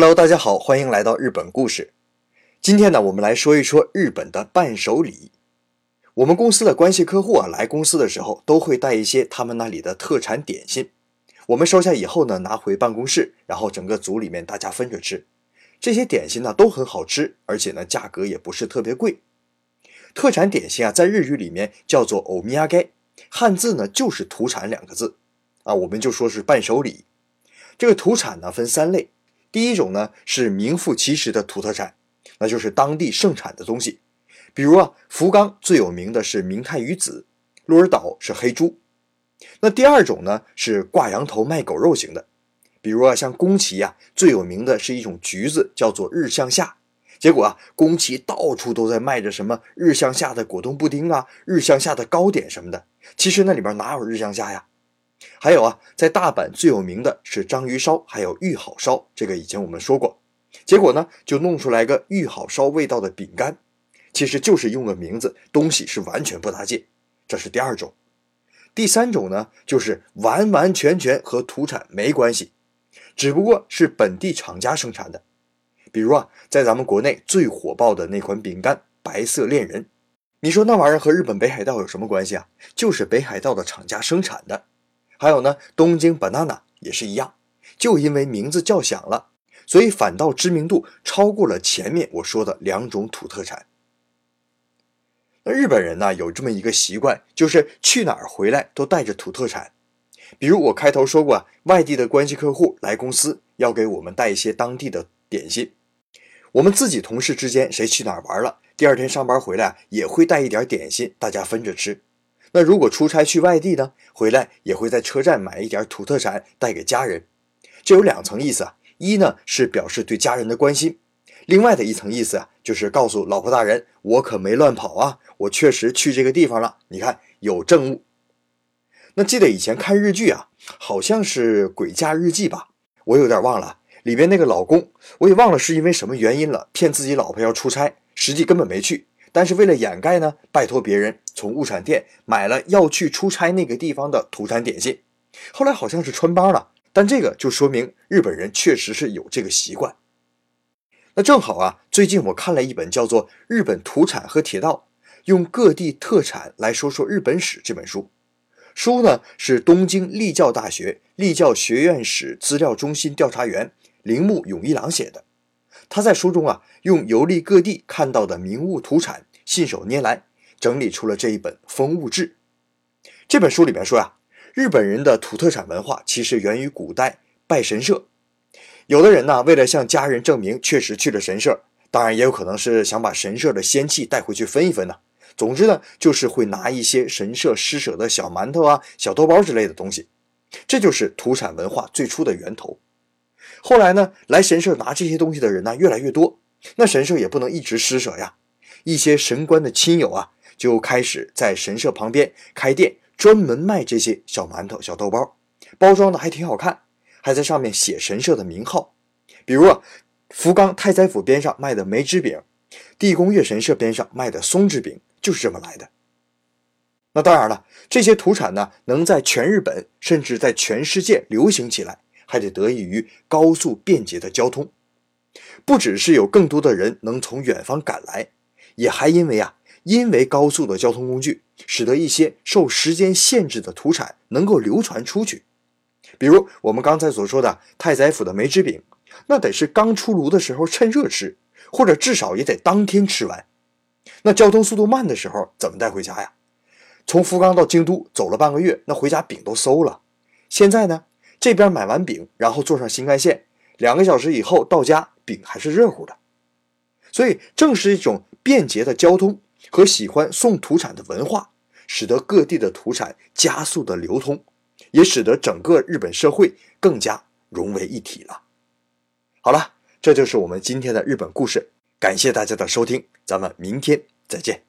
Hello，大家好，欢迎来到日本故事。今天呢，我们来说一说日本的伴手礼。我们公司的关系客户啊，来公司的时候都会带一些他们那里的特产点心。我们收下以后呢，拿回办公室，然后整个组里面大家分着吃。这些点心呢都很好吃，而且呢价格也不是特别贵。特产点心啊，在日语里面叫做欧米亚盖，汉字呢就是土产两个字啊，我们就说是伴手礼。这个土产呢分三类。第一种呢是名副其实的土特产，那就是当地盛产的东西，比如啊，福冈最有名的是明太鱼子，鹿儿岛是黑猪。那第二种呢是挂羊头卖狗肉型的，比如啊，像宫崎呀最有名的是一种橘子，叫做日向夏。结果啊，宫崎到处都在卖着什么日向夏的果冻布丁啊，日向夏的糕点什么的，其实那里边哪有日向夏呀？还有啊，在大阪最有名的是章鱼烧，还有玉好烧，这个以前我们说过。结果呢，就弄出来个玉好烧味道的饼干，其实就是用个名字，东西是完全不搭界。这是第二种。第三种呢，就是完完全全和土产没关系，只不过是本地厂家生产的。比如啊，在咱们国内最火爆的那款饼干——白色恋人，你说那玩意儿和日本北海道有什么关系啊？就是北海道的厂家生产的。还有呢，东京 banana 也是一样，就因为名字叫响了，所以反倒知名度超过了前面我说的两种土特产。那日本人呢，有这么一个习惯，就是去哪儿回来都带着土特产。比如我开头说过，外地的关系客户来公司要给我们带一些当地的点心，我们自己同事之间谁去哪儿玩了，第二天上班回来也会带一点点心，大家分着吃。那如果出差去外地呢，回来也会在车站买一点土特产带给家人。这有两层意思啊，一呢是表示对家人的关心，另外的一层意思啊就是告诉老婆大人，我可没乱跑啊，我确实去这个地方了。你看有证物。那记得以前看日剧啊，好像是《鬼嫁日记》吧，我有点忘了，里边那个老公我也忘了是因为什么原因了，骗自己老婆要出差，实际根本没去。但是为了掩盖呢，拜托别人从物产店买了要去出差那个地方的土产点心，后来好像是穿帮了。但这个就说明日本人确实是有这个习惯。那正好啊，最近我看了一本叫做《日本土产和铁道：用各地特产来说说日本史》这本书，书呢是东京立教大学立教学院史资料中心调查员铃木永一郎写的。他在书中啊，用游历各地看到的名物土产，信手拈来整理出了这一本《风物志》。这本书里面说啊，日本人的土特产文化其实源于古代拜神社。有的人呢，为了向家人证明确实去了神社，当然也有可能是想把神社的仙气带回去分一分呢。总之呢，就是会拿一些神社施舍的小馒头啊、小豆包之类的东西。这就是土产文化最初的源头。后来呢，来神社拿这些东西的人呢越来越多，那神社也不能一直施舍呀。一些神官的亲友啊，就开始在神社旁边开店，专门卖这些小馒头、小豆包，包装的还挺好看，还在上面写神社的名号。比如啊，福冈太宰府边上卖的梅枝饼，地宫月神社边上卖的松枝饼，就是这么来的。那当然了，这些土产呢，能在全日本甚至在全世界流行起来。还得得益于高速便捷的交通，不只是有更多的人能从远方赶来，也还因为啊，因为高速的交通工具，使得一些受时间限制的土产能够流传出去。比如我们刚才所说的太宰府的梅汁饼，那得是刚出炉的时候趁热吃，或者至少也得当天吃完。那交通速度慢的时候怎么带回家呀？从福冈到京都走了半个月，那回家饼都馊了。现在呢？这边买完饼，然后坐上新干线，两个小时以后到家，饼还是热乎的。所以，正是一种便捷的交通和喜欢送土产的文化，使得各地的土产加速的流通，也使得整个日本社会更加融为一体了。好了，这就是我们今天的日本故事，感谢大家的收听，咱们明天再见。